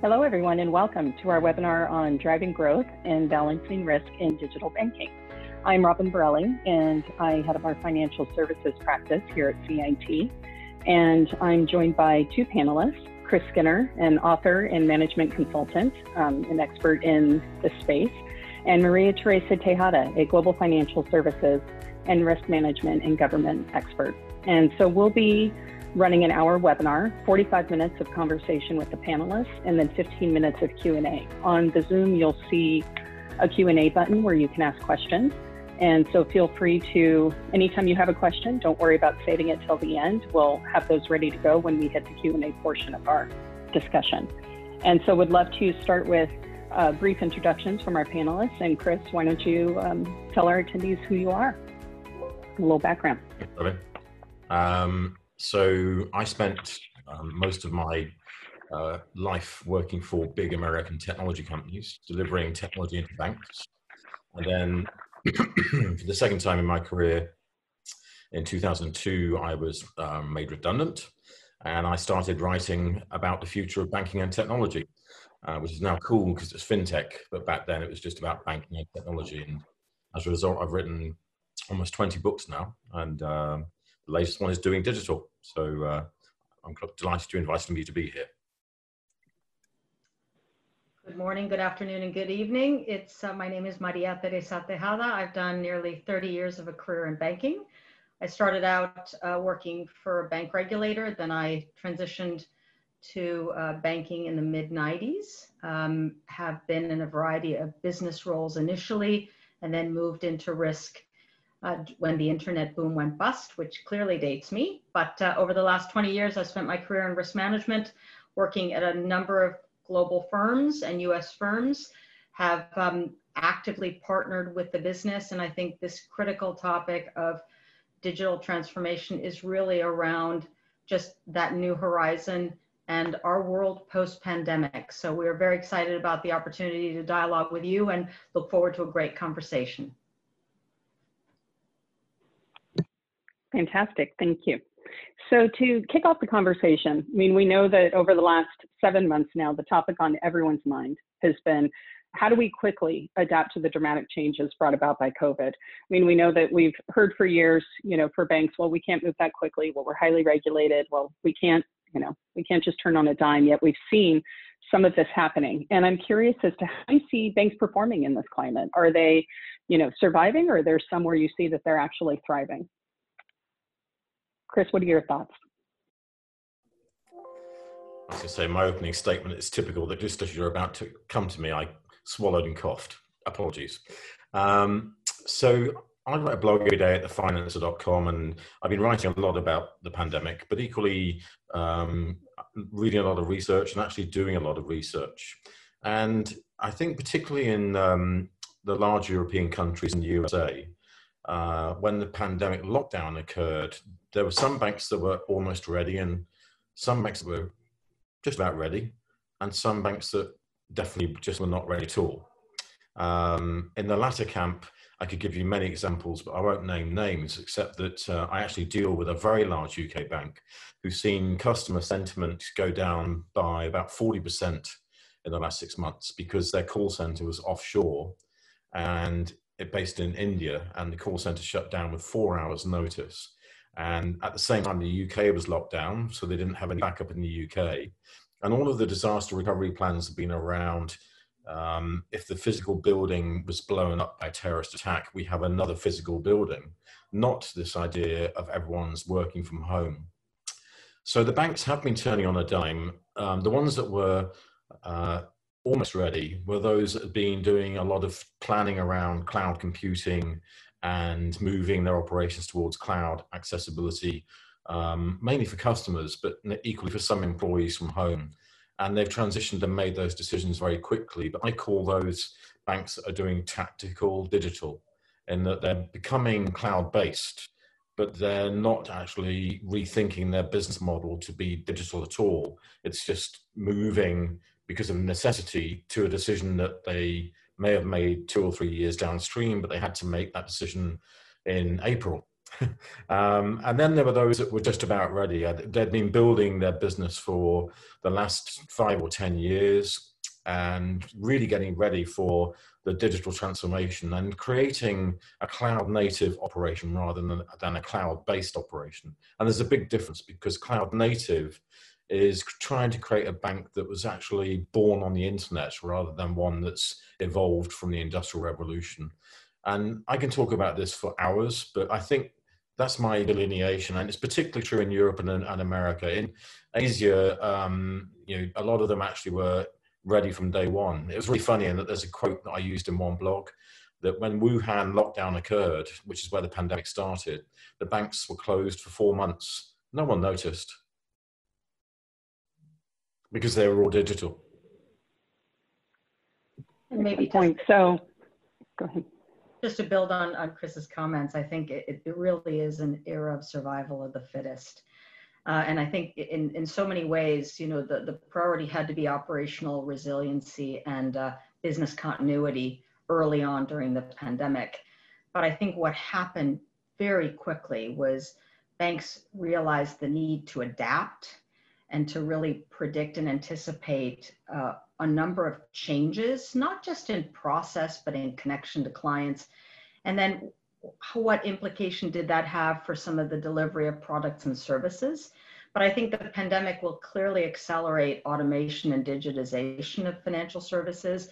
Hello, everyone, and welcome to our webinar on driving growth and balancing risk in digital banking. I'm Robin Borelli, and I head up our financial services practice here at CIT. And I'm joined by two panelists Chris Skinner, an author and management consultant, um, an expert in this space, and Maria Teresa Tejada, a global financial services and risk management and government expert. And so we'll be running an hour webinar, 45 minutes of conversation with the panelists, and then 15 minutes of Q&A. On the Zoom, you'll see a Q&A button where you can ask questions. And so feel free to, anytime you have a question, don't worry about saving it till the end. We'll have those ready to go when we hit the Q&A portion of our discussion. And so would love to start with uh, brief introductions from our panelists. And Chris, why don't you um, tell our attendees who you are? A little background. Um, so I spent um, most of my uh, life working for big American technology companies, delivering technology into banks. And then for the second time in my career, in 2002, I was um, made redundant and I started writing about the future of banking and technology, uh, which is now cool because it's fintech, but back then it was just about banking and technology. And as a result, I've written almost 20 books now, and um, the latest one is doing digital. So uh, I'm delighted to invite me to be here. Good morning, good afternoon, and good evening. It's uh, my name is Maria Teresa Tejada. I've done nearly 30 years of a career in banking. I started out uh, working for a bank regulator, then I transitioned to uh, banking in the mid 90s. Um, have been in a variety of business roles initially, and then moved into risk uh, when the internet boom went bust, which clearly dates me. But uh, over the last 20 years, I spent my career in risk management, working at a number of global firms and US firms, have um, actively partnered with the business. And I think this critical topic of digital transformation is really around just that new horizon and our world post pandemic. So we are very excited about the opportunity to dialogue with you and look forward to a great conversation. Fantastic, thank you. So to kick off the conversation, I mean, we know that over the last seven months now, the topic on everyone's mind has been how do we quickly adapt to the dramatic changes brought about by COVID? I mean, we know that we've heard for years, you know, for banks, well, we can't move that quickly. Well, we're highly regulated. Well, we can't, you know, we can't just turn on a dime yet. We've seen some of this happening. And I'm curious as to how you see banks performing in this climate. Are they, you know, surviving or are there's somewhere you see that they're actually thriving? Chris, what are your thoughts? I was going to say, my opening statement is typical that just as you're about to come to me, I swallowed and coughed. Apologies. Um, so I write a blog every day at thefinanser.com, and I've been writing a lot about the pandemic, but equally um, reading a lot of research and actually doing a lot of research. And I think, particularly in um, the large European countries and the USA, uh, when the pandemic lockdown occurred, there were some banks that were almost ready, and some banks that were just about ready, and some banks that definitely just were not ready at all. Um, in the latter camp, I could give you many examples, but I won't name names, except that uh, I actually deal with a very large UK bank who's seen customer sentiment go down by about 40% in the last six months because their call center was offshore and based in India, and the call center shut down with four hours' notice. And at the same time, the UK was locked down, so they didn't have any backup in the UK. And all of the disaster recovery plans have been around um, if the physical building was blown up by terrorist attack, we have another physical building, not this idea of everyone's working from home. So the banks have been turning on a dime. Um, the ones that were uh, almost ready were those that had been doing a lot of planning around cloud computing and moving their operations towards cloud accessibility, um, mainly for customers, but equally for some employees from home. And they've transitioned and made those decisions very quickly. But I call those banks that are doing tactical digital, in that they're becoming cloud based, but they're not actually rethinking their business model to be digital at all. It's just moving because of necessity to a decision that they may have made two or three years downstream, but they had to make that decision in April. um, and then there were those that were just about ready. They'd been building their business for the last five or 10 years and really getting ready for the digital transformation and creating a cloud native operation rather than, than a cloud based operation. And there's a big difference because cloud native is trying to create a bank that was actually born on the internet rather than one that's evolved from the industrial revolution. And I can talk about this for hours, but I think that's my delineation, and it's particularly true in Europe and, and America. In Asia, um, you know, a lot of them actually were ready from day one. It was really funny, and that there's a quote that I used in one blog that when Wuhan lockdown occurred, which is where the pandemic started, the banks were closed for four months. No one noticed because they were all digital. And maybe point. So, go ahead just to build on, on Chris's comments, I think it, it really is an era of survival of the fittest. Uh, and I think in, in so many ways, you know, the, the priority had to be operational resiliency and uh, business continuity early on during the pandemic. But I think what happened very quickly was banks realized the need to adapt and to really predict and anticipate uh, a number of changes, not just in process, but in connection to clients. And then what implication did that have for some of the delivery of products and services? But I think the pandemic will clearly accelerate automation and digitization of financial services.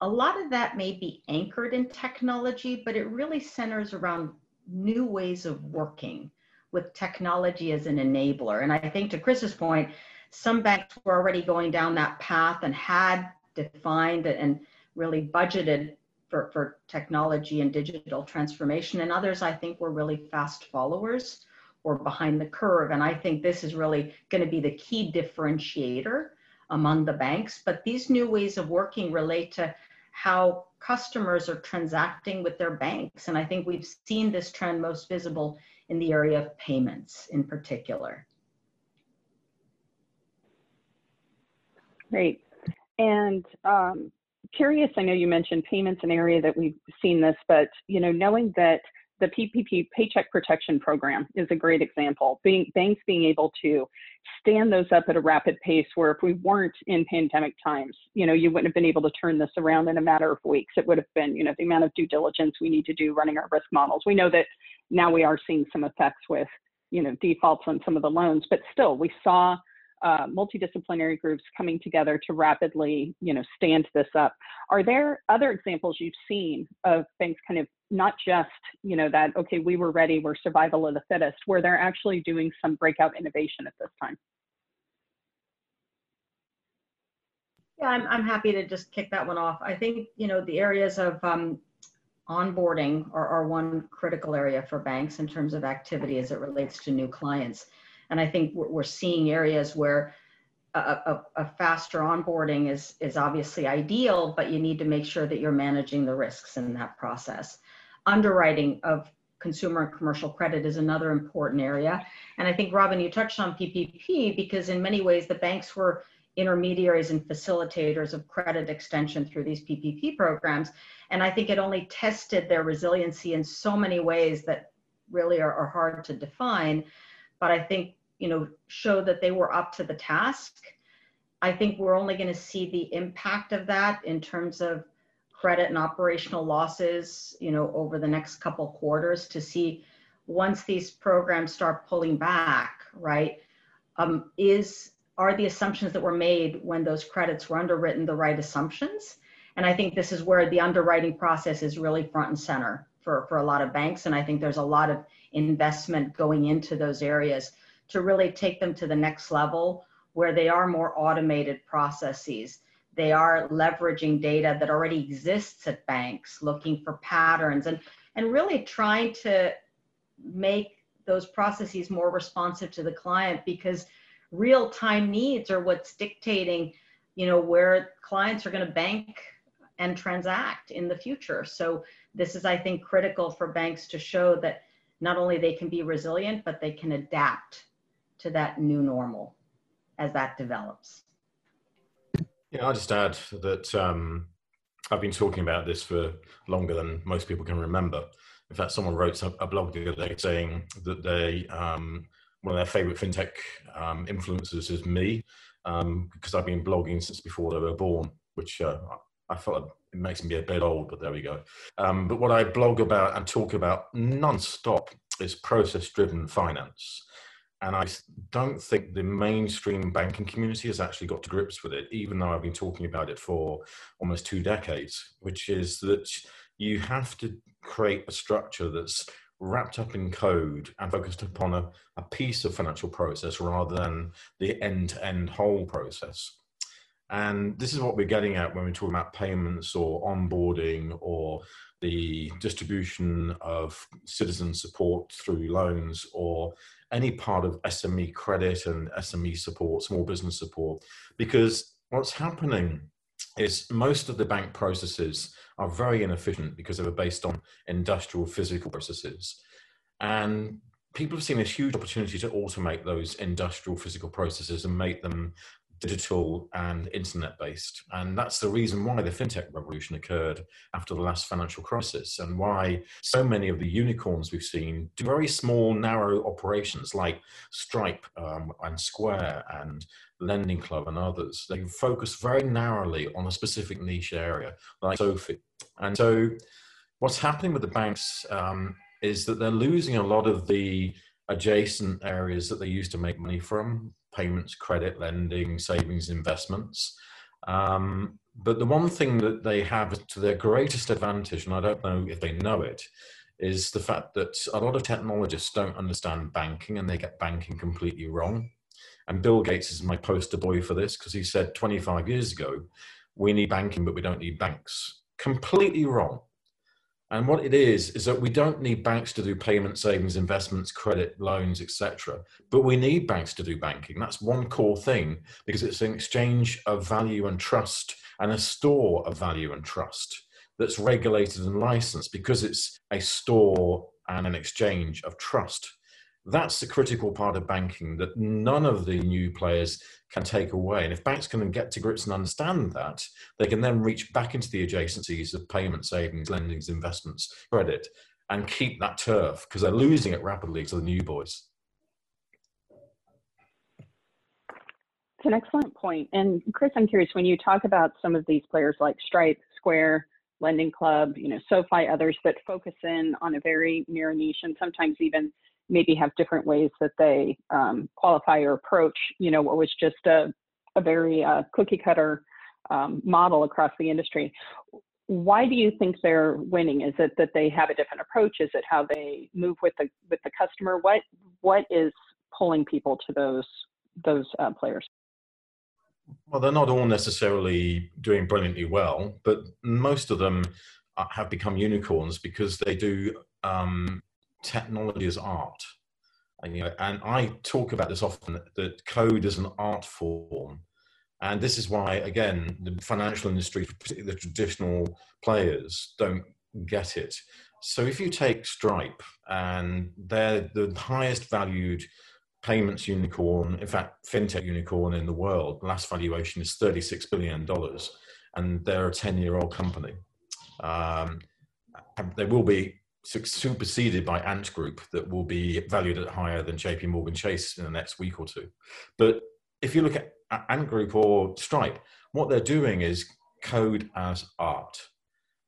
A lot of that may be anchored in technology, but it really centers around new ways of working with technology as an enabler. And I think to Chris's point, some banks were already going down that path and had defined and really budgeted for, for technology and digital transformation. And others, I think, were really fast followers or behind the curve. And I think this is really going to be the key differentiator among the banks. But these new ways of working relate to how customers are transacting with their banks. And I think we've seen this trend most visible in the area of payments in particular. Great. And um, curious, I know you mentioned payments an area that we've seen this, but you know, knowing that the PPP Paycheck Protection Program is a great example. Being, banks being able to stand those up at a rapid pace, where if we weren't in pandemic times, you know, you wouldn't have been able to turn this around in a matter of weeks. It would have been, you know, the amount of due diligence we need to do running our risk models. We know that now we are seeing some effects with, you know, defaults on some of the loans, but still, we saw uh, multidisciplinary groups coming together to rapidly, you know, stand this up. Are there other examples you've seen of things kind of not just, you know, that, okay, we were ready, we're survival of the fittest, where they're actually doing some breakout innovation at this time? Yeah, I'm, I'm happy to just kick that one off. I think, you know, the areas of um, onboarding are, are one critical area for banks in terms of activity as it relates to new clients. And I think we're seeing areas where a, a, a, faster onboarding is, is obviously ideal, but you need to make sure that you're managing the risks in that process. Underwriting of consumer and commercial credit is another important area. And I think, Robin, you touched on PPP because in many ways the banks were intermediaries and facilitators of credit extension through these PPP programs. And I think it only tested their resiliency in so many ways that really are, are hard to define. But I think you know, show that they were up to the task. I think we're only going to see the impact of that in terms of credit and operational losses, you know, over the next couple quarters to see once these programs start pulling back, right? Um, is are the assumptions that were made when those credits were underwritten the right assumptions? And I think this is where the underwriting process is really front and center for, for a lot of banks. And I think there's a lot of investment going into those areas to really take them to the next level where they are more automated processes. They are leveraging data that already exists at banks, looking for patterns and, and really trying to make those processes more responsive to the client because real time needs are what's dictating, you know, where clients are going to bank and transact in the future. So this is, I think, critical for banks to show that not only they can be resilient, but they can adapt to that new normal as that develops. Yeah, I'll just add that um, I've been talking about this for longer than most people can remember. In fact, someone wrote a blog the other day saying that they um, one of their favorite fintech um, influencers is me um, because I've been blogging since before they were born, which uh, I felt it makes me a bit old, but there we go. Um, but what I blog about and talk about non-stop is process-driven finance. And I don't think the mainstream banking community has actually got to grips with it, even though I've been talking about it for almost two decades, which is that you have to create a structure that's wrapped up in code and focused upon a, a piece of financial process rather than the end to end whole process. And this is what we're getting at when we're talking about payments or onboarding or the distribution of citizen support through loans or any part of SME credit and SME support, small business support. Because what's happening is most of the bank processes are very inefficient because they were based on industrial physical processes. And people have seen a huge opportunity to automate those industrial physical processes and make them digital and internet based. And that's the reason why the fintech revolution occurred after the last financial crisis and why so many of the unicorns we've seen do very small, narrow operations like Stripe um, and Square and Lending Club and others. They focus very narrowly on a specific niche area like SoFi. And so what's happening with the banks um, is that they're losing a lot of the adjacent areas that they used to make money from payments, credit, lending, savings, investments. Um, but the one thing that they have to their greatest advantage, and I don't know if they know it, is the fact that a lot of technologists don't understand banking and they get banking completely wrong. And Bill Gates is my poster boy for this because he said 25 years ago, we need banking, but we don't need banks. Completely wrong. And what it is is that we don't need banks to do payment, savings, investments, credit, loans, etc. But we need banks to do banking. That's one core thing because it's an exchange of value and trust and a store of value and trust that's regulated and licensed because it's a store and an exchange of trust. That's the critical part of banking that none of the new players can take away. And if banks can get to grips and understand that, they can then reach back into the adjacencies of payment, savings, lendings, investments, credit, and keep that turf because they're losing it rapidly to the new boys. It's an excellent point. And Chris, I'm curious when you talk about some of these players like Stripe, Square, Lending Club, you know, SoFi, others that focus in on a very narrow niche and sometimes even maybe have different ways that they um, qualify or approach, you know, what was just a, a very uh, cookie cutter um, model across the industry. Why do you think they're winning? Is it that they have a different approach? Is it how they move with the with the customer? What what is pulling people to those those uh, players? Well, they're not all necessarily doing brilliantly well, but most of them uh, have become unicorns because they do um, technology as art. And, you know, and I talk about this often that code is an art form. And this is why, again, the financial industry, the traditional players, don't get it. So if you take Stripe, and they're the highest valued payments unicorn, in fact, fintech unicorn in the world, last valuation is $36 billion, and they're a 10 year old company. Um, they will be superseded by Ant Group that will be valued at higher than JP Morgan Chase in the next week or two. But if you look at Ant Group or Stripe, what they're doing is code as art.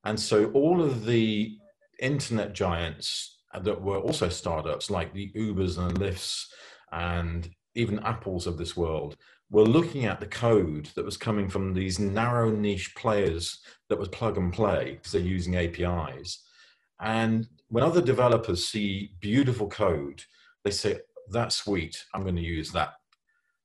And so all of the internet giants that were also startups like the Ubers and Lyfts and even Apples of this world were looking at the code that was coming from these narrow niche players that was plug and play because they're using APIs and when other developers see beautiful code, they say, that's sweet, I'm going to use that.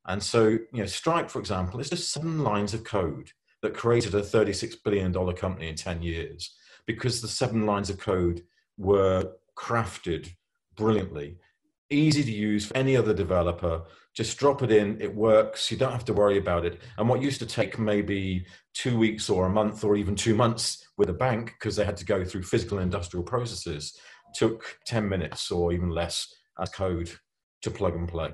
And so, you know, Stripe, for example, is just seven lines of code that created a $36 billion company in 10 years because the seven lines of code were crafted brilliantly, easy to use for any other developer. Just drop it in, it works, you don't have to worry about it. And what used to take maybe two weeks or a month or even two months with a bank because they had to go through physical and industrial processes took 10 minutes or even less as code to plug and play.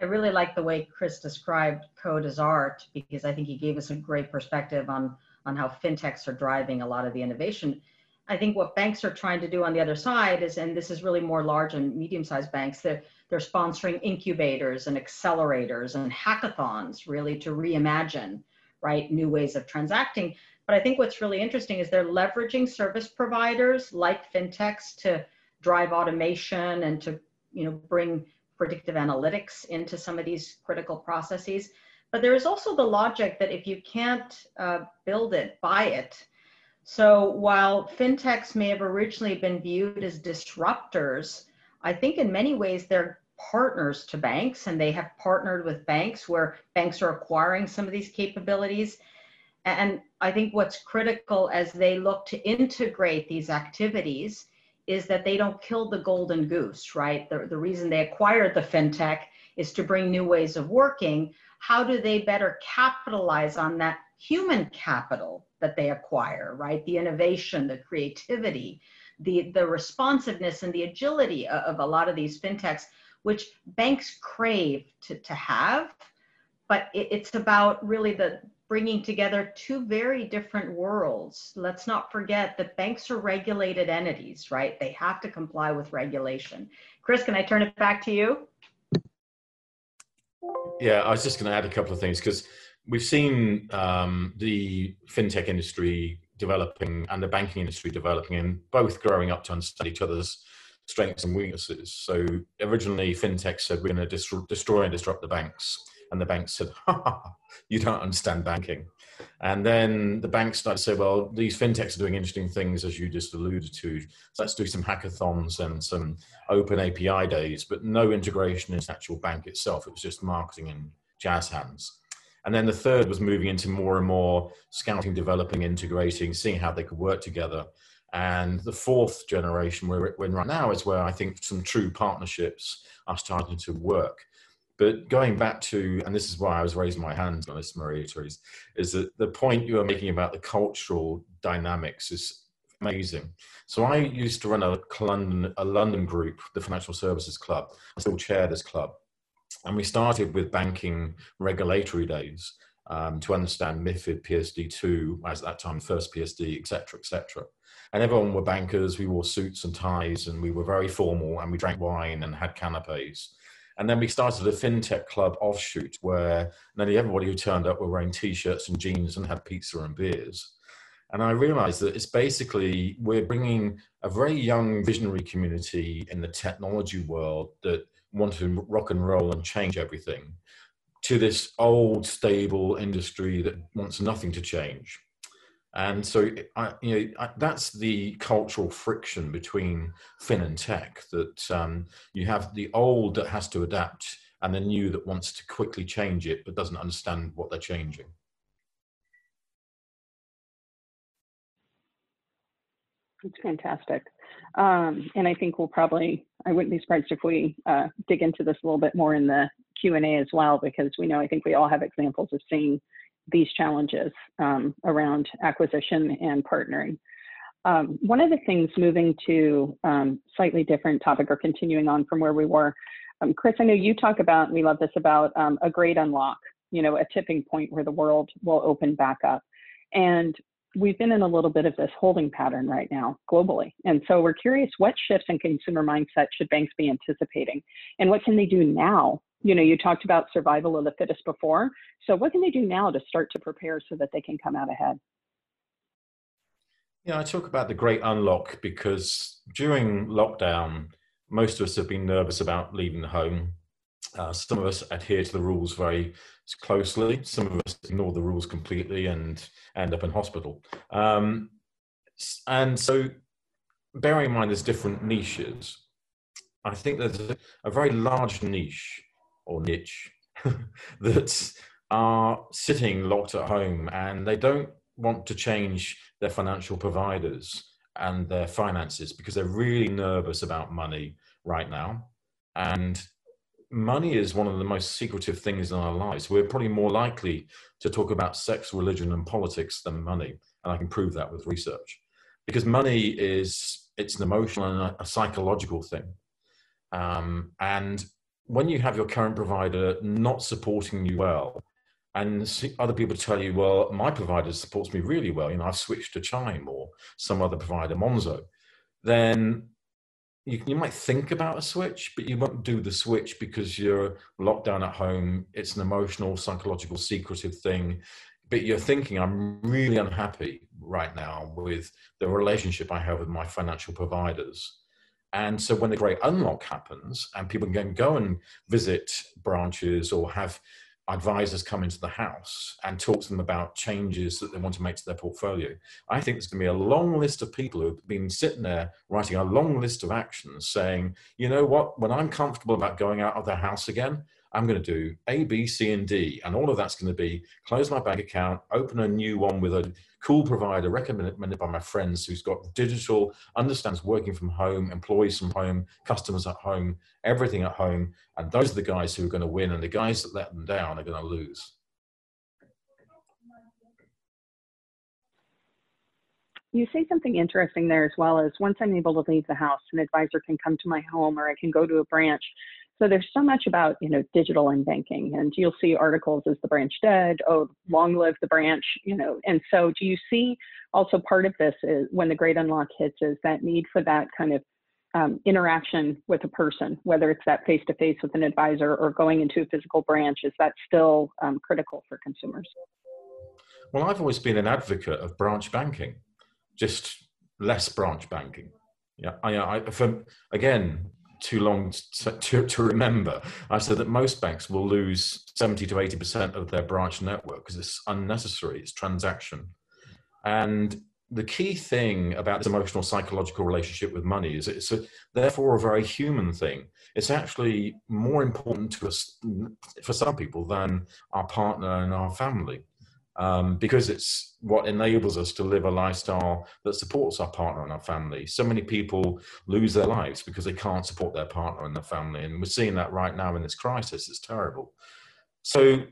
I really like the way Chris described code as art because I think he gave us a great perspective on, on how fintechs are driving a lot of the innovation. I think what banks are trying to do on the other side is, and this is really more large and medium sized banks, they're, they're sponsoring incubators and accelerators and hackathons really to reimagine, right, new ways of transacting. But I think what's really interesting is they're leveraging service providers like fintechs to drive automation and to you know bring predictive analytics into some of these critical processes. But there is also the logic that if you can't uh, build it, buy it. So while fintechs may have originally been viewed as disruptors, I think in many ways they're partners to banks and they have partnered with banks where banks are acquiring some of these capabilities. And I think what's critical as they look to integrate these activities is that they don't kill the golden goose, right? The, the reason they acquired the fintech is to bring new ways of working. How do they better capitalize on that human capital that they acquire, right? The innovation, the creativity, the, the responsiveness and the agility of, of a lot of these fintechs, which banks crave to, to have. But it, it's about really the, bringing together two very different worlds. Let's not forget that banks are regulated entities, right? They have to comply with regulation. Chris, can I turn it back to you? Yeah, I was just going to add a couple of things because we've seen um, the fintech industry developing and the banking industry developing and both growing up to understand each other's strengths and weaknesses. So originally, fintech said we're going to destroy and disrupt the banks and the banks said, ha, you don't understand banking. And then the banks started to say, well, these fintechs are doing interesting things, as you just alluded to. So let's do some hackathons and some open API days, but no integration into the actual bank itself. It was just marketing and jazz hands. And then the third was moving into more and more scouting, developing, integrating, seeing how they could work together. And the fourth generation we're in right now is where I think some true partnerships are starting to work. But going back to, and this is why I was raising my hand on this, Maria Therese, is that the point you were making about the cultural dynamics is amazing. So I used to run a London, a London group, the Financial Services Club. I still chair this club. And we started with banking regulatory days um, to understand MIFID, PSD2, as at that time, first PSD, etc., etc. And everyone were bankers. We wore suits and ties, and we were very formal, and we drank wine and had canapes. And then we started a fintech club offshoot where nearly everybody who turned up were wearing t-shirts and jeans and had pizza and beers. And I realized that it's basically we're bringing a very young visionary community in the technology world that want to rock and roll and change everything to this old stable industry that wants nothing to change and so I, you know I, that's the cultural friction between fin and tech that um, you have the old that has to adapt and the new that wants to quickly change it but doesn't understand what they're changing It's fantastic. Um, and I think we'll probably, I wouldn't be surprised if we uh, dig into this a little bit more in the Q&A as well, because we know, I think we all have examples of seeing these challenges um, around acquisition and partnering. Um, one of the things moving to um, slightly different topic or continuing on from where we were, um, Chris, I know you talk about, we love this about um, a great unlock, you know, a tipping point where the world will open back up. And we've been in a little bit of this holding pattern right now globally. And so we're curious what shifts in consumer mindset should banks be anticipating? And what can they do now you know, you talked about survival of the fittest before. So what can they do now to start to prepare so that they can come out ahead? Yeah, I talk about the great unlock because during lockdown, most of us have been nervous about leaving the home. Uh, some of us adhere to the rules very closely. Some of us ignore the rules completely and end up in hospital. Um, and so, bearing in mind there's different niches, I think there's a, a very large niche or niche that are sitting locked at home and they don't want to change their financial providers and their finances because they're really nervous about money right now. And money is one of the most secretive things in our lives. We're probably more likely to talk about sex, religion, and politics than money. And I can prove that with research. Because money is it's an emotional and a, psychological thing. Um, and when you have your current provider not supporting you well, and other people tell you, well, my provider supports me really well. You know, I've switched to Chime or some other provider, Monzo. Then you, you might think about a switch, but you won't do the switch because you're locked down at home. It's an emotional, psychological, secretive thing. But you're thinking, I'm really unhappy right now with the relationship I have with my financial providers. And so when the great unlock happens and people can go and visit branches or have advisors come into the house and talk to them about changes that they want to make to their portfolio. I think there's going to be a long list of people who've been sitting there writing a long list of actions saying, you know what, when I'm comfortable about going out of the house again, I'm going to do A, B, C, and D. And all of that's going to be close my bank account, open a new one with a cool provider recommended by my friends who's got digital, understands working from home, employees from home, customers at home, everything at home. And those are the guys who are going to win. And the guys that let them down are going to lose. You say something interesting there as well as once I'm able to leave the house, an advisor can come to my home or I can go to a branch so there's so much about you know digital and banking, and you'll see articles: as the branch dead? Oh, long live the branch!" You know, and so do you see also part of this is when the great unlock hits is that need for that kind of um, interaction with a person, whether it's that face to face with an advisor or going into a physical branch. Is that still um, critical for consumers? Well, I've always been an advocate of branch banking, just less branch banking. Yeah, I, I for, again, too long to, to, to, remember. I said that most banks will lose 70 to 80% of their branch network because it's unnecessary, it's transaction. And the key thing about this emotional psychological relationship with money is it's a, therefore a very human thing. It's actually more important to us for some people than our partner and our family um, because it's what enables us to live a lifestyle that supports our partner and our family. So many people lose their lives because they can't support their partner and their family. And we're seeing that right now in this crisis. It's terrible. So,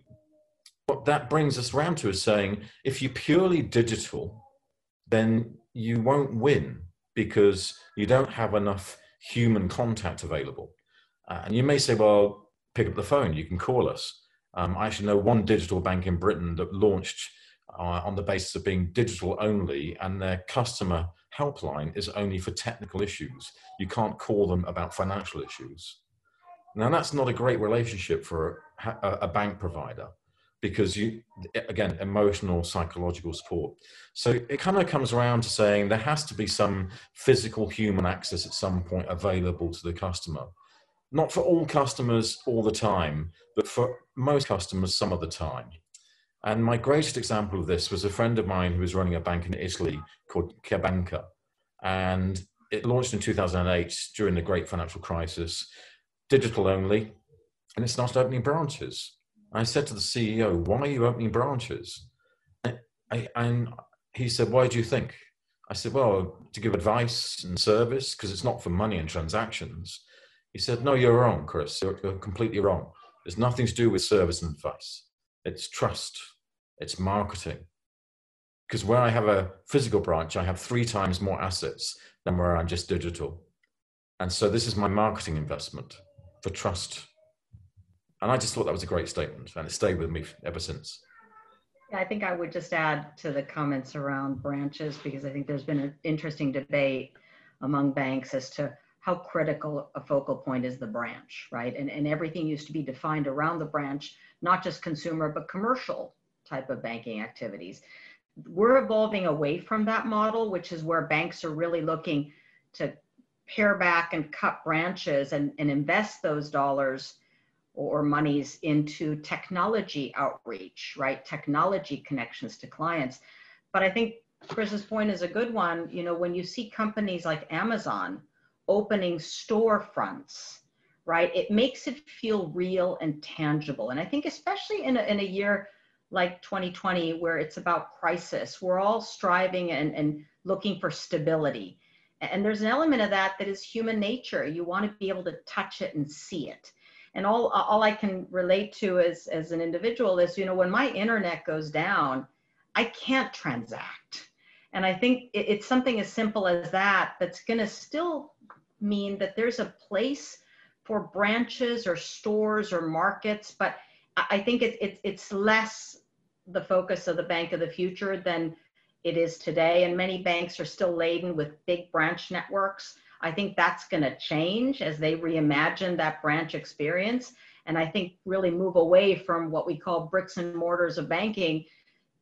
what that brings us around to is saying if you're purely digital, then you won't win because you don't have enough human contact available. Uh, and you may say, well, pick up the phone, you can call us. Um, I actually know one digital bank in Britain that launched uh, on the basis of being digital only, and their customer helpline is only for technical issues. You can't call them about financial issues. Now, that's not a great relationship for a, a bank provider because you, again, emotional, psychological support. So it kind of comes around to saying there has to be some physical human access at some point available to the customer not for all customers all the time, but for most customers some of the time. And my greatest example of this was a friend of mine who was running a bank in Italy called CheBanca. And it launched in 2008 during the great financial crisis, digital only, and it started opening branches. I said to the CEO, Why are you opening branches? And he said, Why do you think? I said, Well, to give advice and service, because it's not for money and transactions. He said, No, you're wrong, Chris. You're, you're completely wrong. There's nothing to do with service and advice. It's trust, it's marketing. Because where I have a physical branch, I have three times more assets than where I'm just digital. And so this is my marketing investment for trust. And I just thought that was a great statement, and it stayed with me ever since. Yeah, I think I would just add to the comments around branches because I think there's been an interesting debate among banks as to how critical a focal point is the branch, right? And, and everything used to be defined around the branch, not just consumer, but commercial type of banking activities. We're evolving away from that model, which is where banks are really looking to pare back and cut branches and, and invest those dollars or monies into technology outreach, right? Technology connections to clients. But I think Chris's point is a good one. You know, when you see companies like Amazon opening storefronts, right? It makes it feel real and tangible. And I think, especially in a, in a year like 2020, where it's about crisis, we're all striving and, and looking for stability. And there's an element of that that is human nature. You want to be able to touch it and see it. And all, all I can relate to as, as an individual is, you know, when my internet goes down, I can't transact. And I think it's something as simple as that that's going to still mean that there's a place for branches or stores or markets, but I think it's it's it's less the focus of the bank of the future than it is today. And many banks are still laden with big branch networks. I think that's going to change as they reimagine that branch experience. And I think really move away from what we call bricks and mortars of banking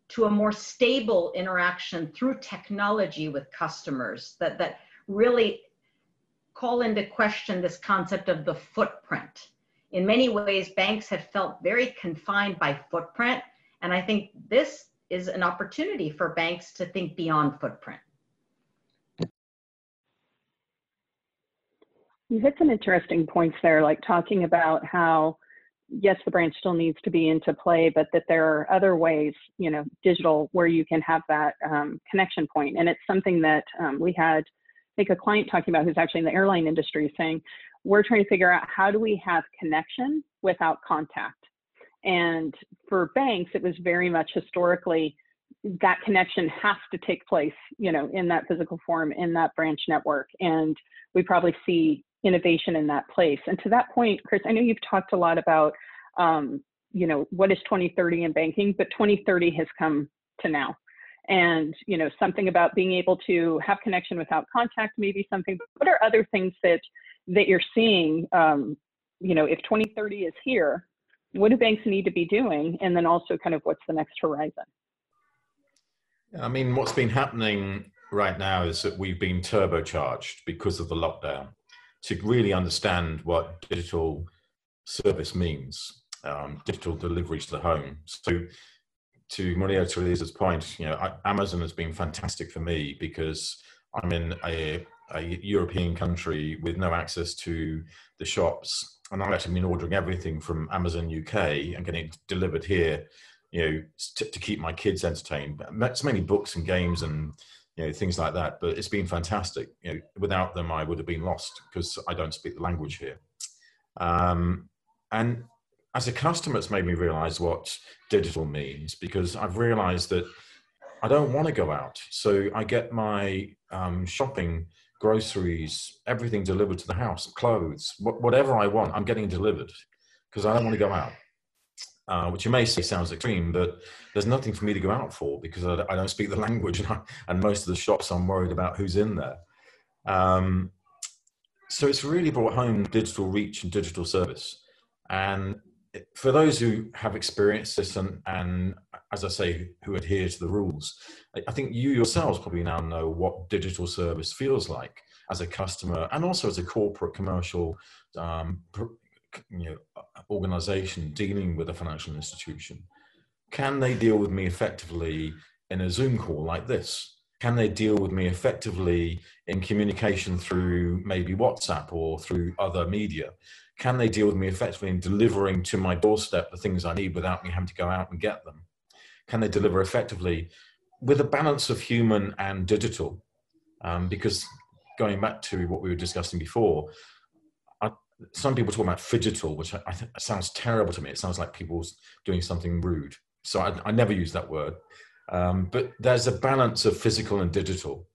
to a more stable interaction through technology with customers that, that really call into question this concept of the footprint. In many ways, banks have felt very confined by footprint. And I think this is an opportunity for banks to think beyond footprint. You hit some interesting points there, like talking about how, yes, the branch still needs to be into play, but that there are other ways, you know, digital, where you can have that um, connection point. And it's something that um, we had, Think, a client talking about who's actually in the airline industry saying, we're trying to figure out how do we have connection without contact. And for banks, it was very much historically that connection has to take place, you know, in that physical form, in that branch network. And we probably see innovation in that place. And to that point, Chris, I know you've talked a lot about, um, you know, what is 2030 in banking, but 2030 has come to now. And, you know, something about being able to have connection without contact, maybe something, what are other things that, that you're seeing, um, you know, if 2030 is here, what do banks need to be doing? And then also kind of what's the next horizon? I mean, what's been happening right now is that we've been turbocharged because of the lockdown to really understand what digital service means, um, digital delivery to the home. So, to Maria Teresa's point, you know, Amazon has been fantastic for me because I'm in a, a European country with no access to the shops, and I've actually been ordering everything from Amazon UK and getting it delivered here, you know, to, to keep my kids entertained. It's mainly books and games and you know things like that but it's been fantastic you know without them i would have been lost because i don't speak the language here um, and as a customer it's made me realize what digital means because i've realized that i don't want to go out so i get my um, shopping groceries everything delivered to the house clothes wh- whatever i want i'm getting delivered because i don't want to go out uh, which you may say sounds extreme, but there's nothing for me to go out for because I, I don't speak the language, and, I, and, most of the shops I'm worried about who's in there. Um, so it's really brought home digital reach and digital service. And for those who have experienced this and, and as I say, who adhere to the rules, I think you yourselves probably now know what digital service feels like as a customer and also as a corporate commercial um, you know, organization dealing with a financial institution, can they deal with me effectively in a Zoom call like this? Can they deal with me effectively in communication through maybe WhatsApp or through other media? Can they deal with me effectively in delivering to my doorstep the things I need without me having to go out and get them? Can they deliver effectively with a balance of human and digital? Um, because going back to what we were discussing before, some people talk about phygital, which I, I think sounds terrible to me. It sounds like people doing something rude. So I, I never use that word. Um, but there's a balance of physical and digital,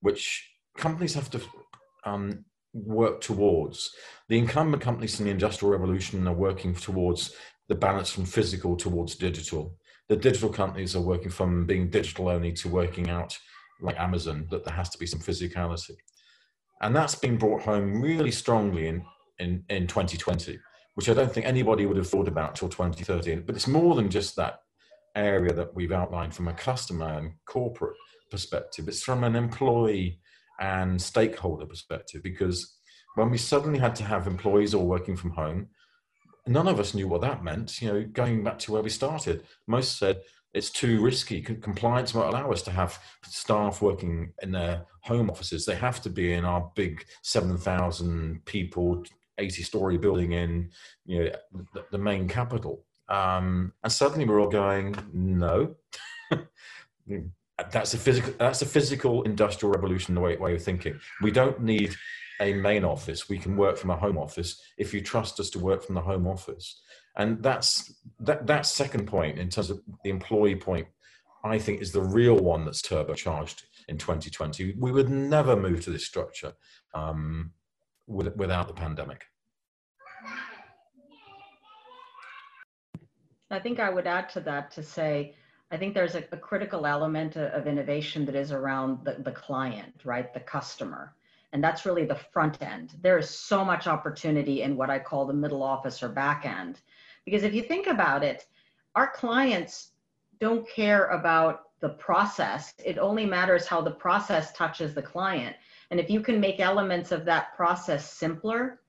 which companies have to um, work towards. The incumbent companies in the Industrial Revolution are working towards the balance from physical towards digital. The digital companies are working from being digital only to working out, like Amazon, that there has to be some physicality. And that's been brought home really strongly in in, in 2020, which I don't think anybody would have thought about till 2013. But it's more than just that area that we've outlined from a customer and corporate perspective. It's from an employee and stakeholder perspective because when we suddenly had to have employees all working from home, none of us knew what that meant. You know, going back to where we started, most said it's too risky. Compliance won't allow us to have staff working in their home offices. They have to be in our big 7,000 people 80 story building in you know the, main capital um, and suddenly we're all going no that's a physical that's a physical industrial revolution the way, way of thinking. We don't need a main office. We can work from a home office if you trust us to work from the home office. And that's that that second point in terms of the employee point i think is the real one that's turbocharged in 2020 we would never move to this structure um, with, without the pandemic. I think I would add to that to say, I think there's a, a critical element of innovation that is around the, the client, right? The customer. And that's really the front end. There is so much opportunity in what I call the middle office or back end. Because if you think about it, our clients don't care about the process. It only matters how the process touches the client. And if you can make elements of that process simpler,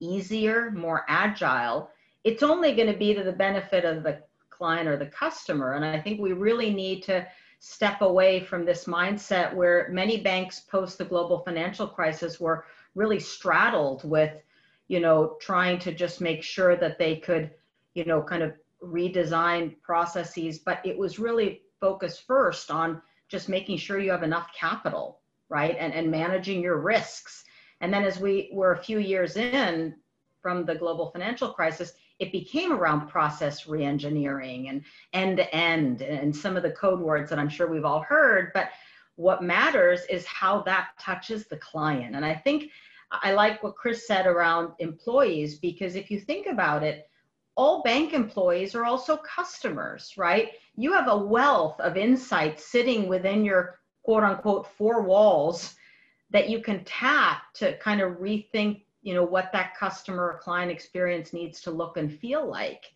easier, more agile, it's only going to be to the benefit of the client or the customer. And I think we really need to step away from this mindset where many banks post the global financial crisis were really straddled with, you know, trying to just make sure that they could, you know, kind of redesign processes. But it was really focused first on just making sure you have enough capital, right? And, and managing your risks. And then as we were a few years in from the global financial crisis, it became around process reengineering and end to end and some of the code words that I'm sure we've all heard. But what matters is how that touches the client. And I think I like what Chris said around employees, because if you think about it, all bank employees are also customers, right? You have a wealth of insights sitting within your quote unquote four walls that you can tap to kind of rethink you know what that customer or client experience needs to look and feel like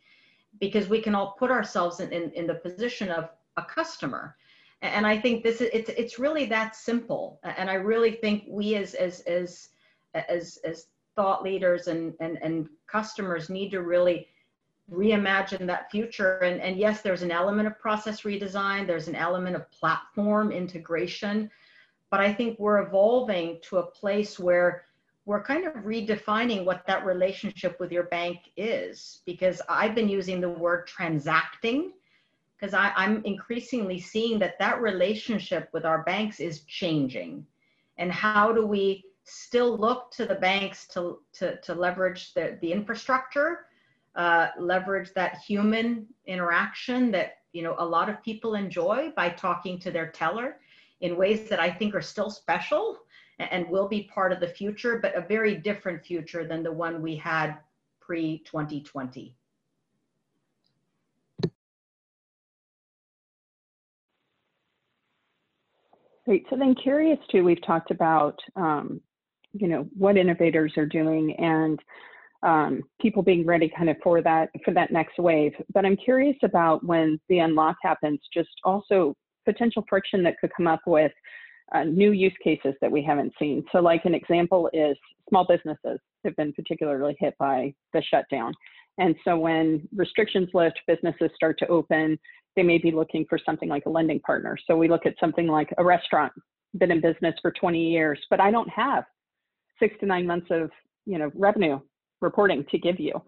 because we can all put ourselves in, in, in the position of a customer. And i think this is it's, it's really that simple. And i really think we as as as as, as thought leaders and, and and customers need to really reimagine that future. And, and yes there's an element of process redesign there's an element of platform integration but i think we're evolving to a place where we're kind of redefining what that relationship with your bank is because I've been using the word transacting because I'm increasingly seeing that that relationship with our banks is changing. And how do we still look to the banks to, to, to leverage the, the infrastructure, uh, leverage that human interaction that you know a lot of people enjoy by talking to their teller in ways that I think are still special and will be part of the future, but a very different future than the one we had pre 2020. Great. So then curious too, we've talked about, um, you know, what innovators are doing and um, people being ready kind of for that, for that next wave. But I'm curious about when the unlock happens, just also potential friction that could come up with uh, new use cases that we haven't seen. So like an example is small businesses have been particularly hit by the shutdown. And so when restrictions lift, businesses start to open, they may be looking for something like a lending partner. So we look at something like a restaurant, been in business for 20 years, but I don't have six to nine months of you know revenue reporting to give you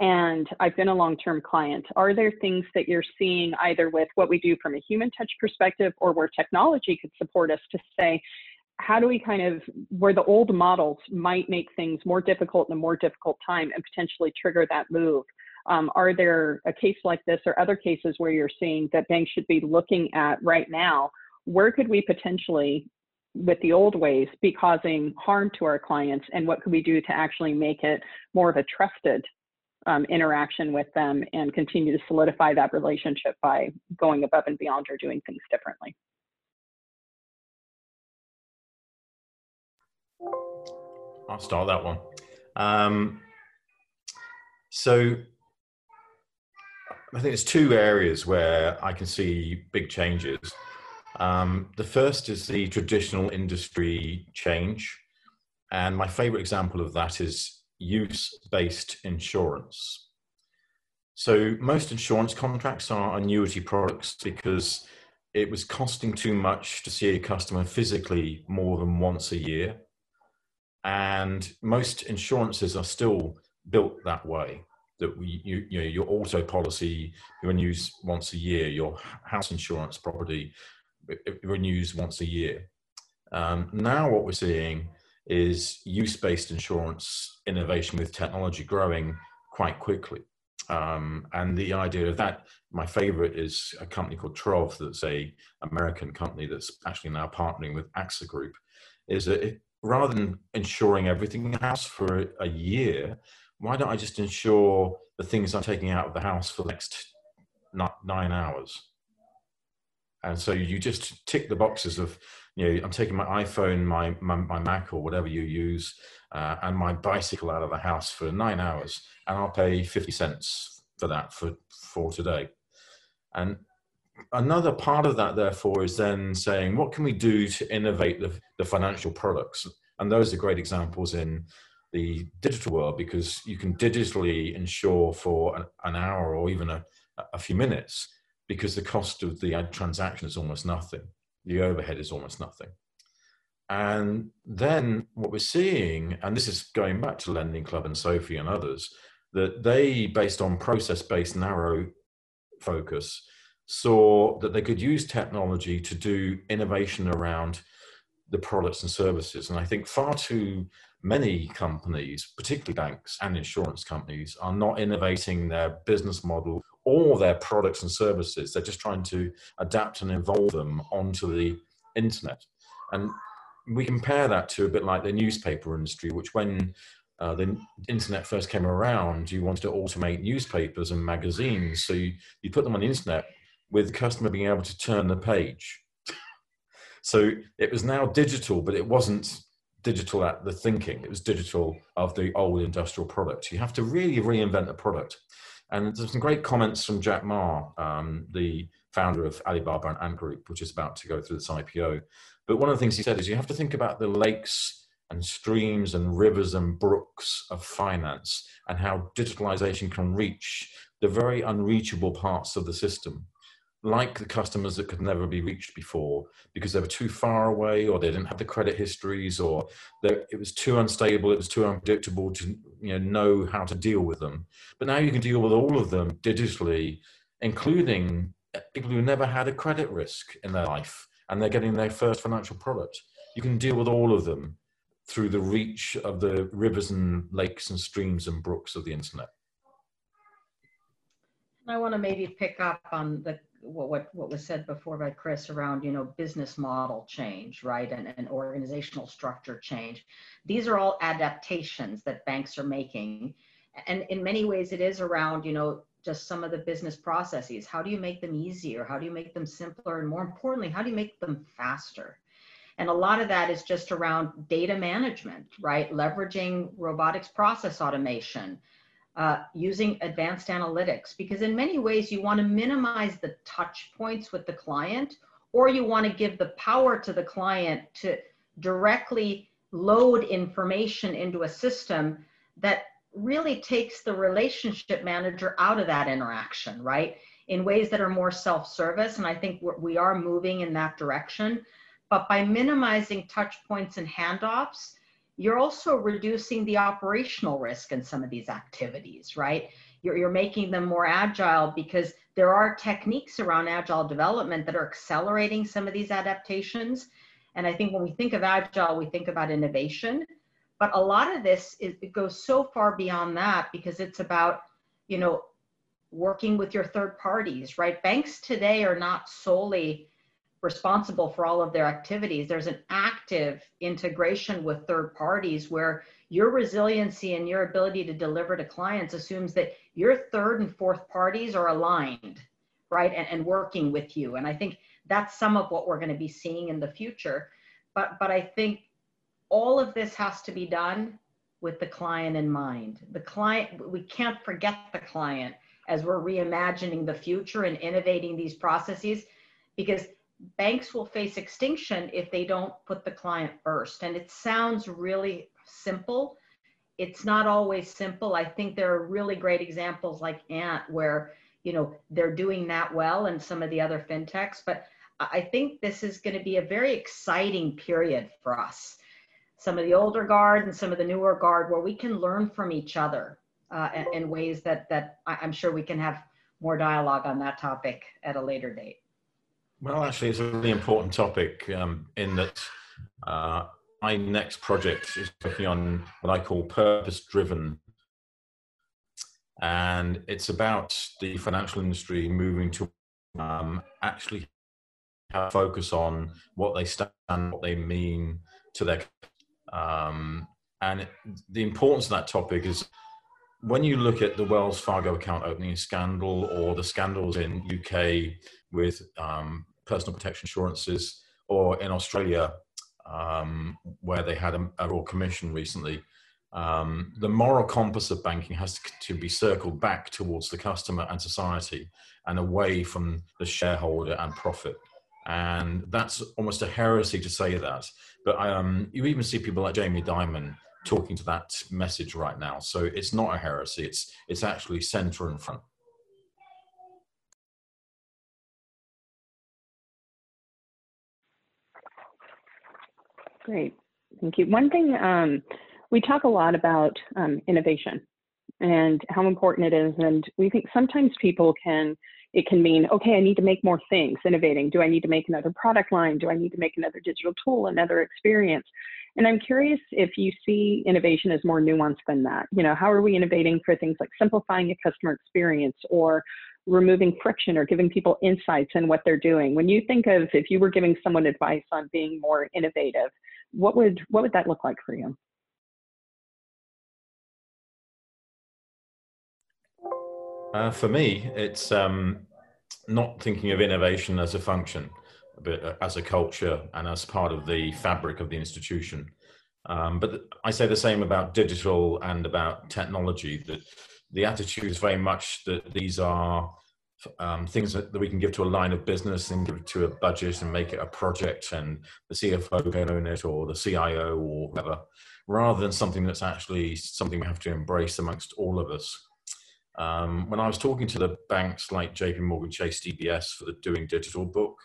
and I've been a long term client. Are there things that you're seeing either with what we do from a human touch perspective or where technology could support us to say, how do we kind of, where the old models might make things more difficult in a more difficult time and potentially trigger that move? Um, are there a case like this or other cases where you're seeing that banks should be looking at right now? Where could we potentially with the old ways be causing harm to our clients and what could we do to actually make it more of a trusted um, interaction with them and continue to solidify that relationship by going above and beyond or doing things differently. I'll start that one. Um, so I think there's two areas where I can see big changes. Um, the first is the traditional industry change. And my favorite example of that is use based insurance. So, most insurance contracts are annuity products because it was costing too much to see a customer physically more than once a year. And most insurances are still built that way that we, you, you know, your auto policy renews once a year, your house insurance property renews once a year. Um, now, what we're seeing is use-based insurance innovation with technology growing quite quickly. Um, and the idea of that, my favorite is a company called Trov, that's a American company that's actually now partnering with AXA Group, is that it, rather than insuring everything in the house for a, a year, why don't I just insure the things I'm taking out of the house for the next nine hours. And so you just tick the boxes of, you know, I'm taking my iPhone, my, my, my Mac or whatever you use, uh, and my bicycle out of the house for nine hours, and I'll pay 50 cents for that for, for today. And another part of that, therefore, is then saying, what can we do to innovate the, the financial products? And those are great examples in the digital world because you can digitally insure for an, an hour or even a, a few minutes because the cost of the transaction is almost nothing. The overhead is almost nothing. And then what we're seeing, and this is going back to Lending Club and SoFi and others, that they, based on process based narrow focus, saw that they could use technology to do innovation around the products and services. And I think far too many companies, particularly banks and insurance companies, are not innovating their business model or their products and services. They're just trying to adapt and evolve them onto the internet. And we compare that to a bit like the newspaper industry, which when uh, the internet first came around, you wanted to automate newspapers and magazines. So you, you put them on the internet with the customer being able to turn the page. so it was now digital, but it wasn't digital at the thinking. It was digital of the old industrial product. You have to really reinvent the product. And there's some great comments from Jack Ma, um, the founder of Alibaba and Ant Group, which is about to go through this IPO. But one of the things he said is you have to think about the lakes and streams and rivers and brooks of finance and how digitalization can reach the very unreachable parts of the system like the customers that could never be reached before because they were too far away or they didn't have the credit histories or it was too unstable it was too unpredictable to you know, know how to deal with them. But now you can deal with all of them digitally including people who never had a credit risk in their life and they're getting their first financial product. You can deal with all of them through the reach of the rivers and lakes and streams and brooks of the internet. I want to maybe pick up on the what, what, what was said before by Chris around, you know, business model change, right? And, and organizational structure change. These are all adaptations that banks are making. And in many ways, it is around, you know, just some of the business processes. How do you make them easier? How do you make them simpler? And more importantly, how do you make them faster? And a lot of that is just around data management, right? Leveraging robotics process automation, uh, using advanced analytics because in many ways you want to minimize the touch points with the client or you want to give the power to the client to directly load information into a system that really takes the relationship manager out of that interaction right? In ways that are more self-service and i think we are moving in that direction. But by minimizing touch points and handoffs you're also reducing the operational risk in some of these activities, right? You're, you're making them more agile because there are techniques around agile development that are accelerating some of these adaptations. And I think when we think of agile, we think about innovation. But a lot of this is, it goes so far beyond that because it's about, you know, working with your third parties, right? Banks today are not solely responsible for all of their activities. There's an active integration with third parties where your resiliency and your ability to deliver to clients assumes that your third and fourth parties are aligned, right? And, and working with you. And I think that's some of what we're going to be seeing in the future. But, but I think all of this has to be done with the client in mind. The client, we can't forget the client as we're reimagining the future and innovating these processes because banks will face extinction if they don't put the client first. And it sounds really simple. It's not always simple. I think there are really great examples like Ant where, you know, they're doing that well and some of the other fintechs. But I think this is going to be a very exciting period for us. Some of the older guard and some of the newer guard where we can learn from each other uh, in ways that, that I'm sure we can have more dialogue on that topic at a later date. Well, actually, it's a really important topic um, in that uh, my next project is working on what I call purpose driven. And it's about the financial industry moving to um, actually focus on what they stand, what they mean to their. Um, and the importance of that topic is when you look at the Wells Fargo account opening scandal or the scandals in UK with um, personal protection insurances, or in Australia um, where they had a, a Royal Commission recently, um, the moral compass of banking has to, to, be circled back towards the customer and society and away from the shareholder and profit. And that's almost a heresy to say that. But um, you even see people like Jamie Dimon talking to that message right now. So it's not a heresy, it's, it's actually center and front. Great, thank you. One thing um, we talk a lot about um, innovation and how important it is, and we think sometimes people can it can mean okay, I need to make more things, innovating. Do I need to make another product line? Do I need to make another digital tool, another experience? And I'm curious if you see innovation as more nuanced than that. You know, how are we innovating for things like simplifying a customer experience or removing friction or giving people insights in what they're doing? When you think of if you were giving someone advice on being more innovative, what would what would that look like for you? Uh, for me, it's um, not thinking of innovation as a function, but uh, as a culture and as part of the fabric of the institution. Um, but I say the same about digital and about technology. That the attitude is very much that these are um, things that, that, we can give to a line of business and give to a budget and make it a project, and the CFO can own it or the CIO or whatever, rather than something that's actually something we have to embrace amongst all of us. Um, when I was talking to the banks like JP Morgan Chase DBS for the Doing Digital book,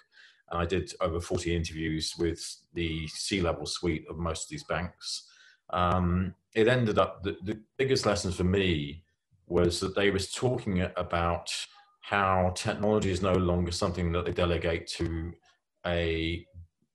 and I did over 40 interviews with the C level suite of most of these banks, um, it ended up that the biggest lessons for me was that they was talking about how technology is no longer something that they delegate to a